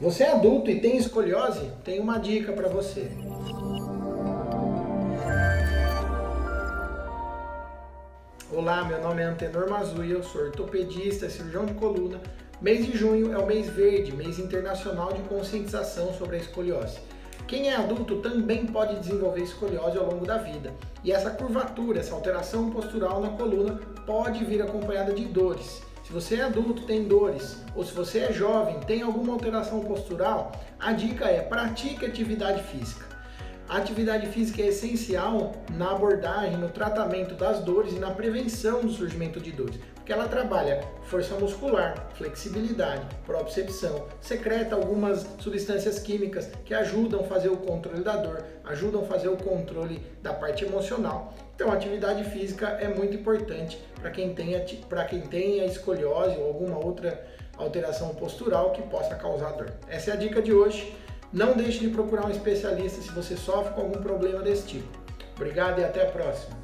Você é adulto e tem escoliose? Tem uma dica para você. Olá, meu nome é Antenor Mazui, eu sou ortopedista, cirurgião de coluna. Mês de junho é o mês verde, mês internacional de conscientização sobre a escoliose. Quem é adulto também pode desenvolver escoliose ao longo da vida. E essa curvatura, essa alteração postural na coluna pode vir acompanhada de dores. Se você é adulto, tem dores, ou se você é jovem, tem alguma alteração postural, a dica é pratique atividade física. A atividade física é essencial na abordagem, no tratamento das dores e na prevenção do surgimento de dores, porque ela trabalha força muscular, flexibilidade, propriocepção, secreta algumas substâncias químicas que ajudam a fazer o controle da dor, ajudam a fazer o controle da parte emocional. Então, atividade física é muito importante para quem tenha para quem tenha escoliose ou alguma outra alteração postural que possa causar dor. Essa é a dica de hoje. Não deixe de procurar um especialista se você sofre com algum problema desse tipo. Obrigado e até a próxima.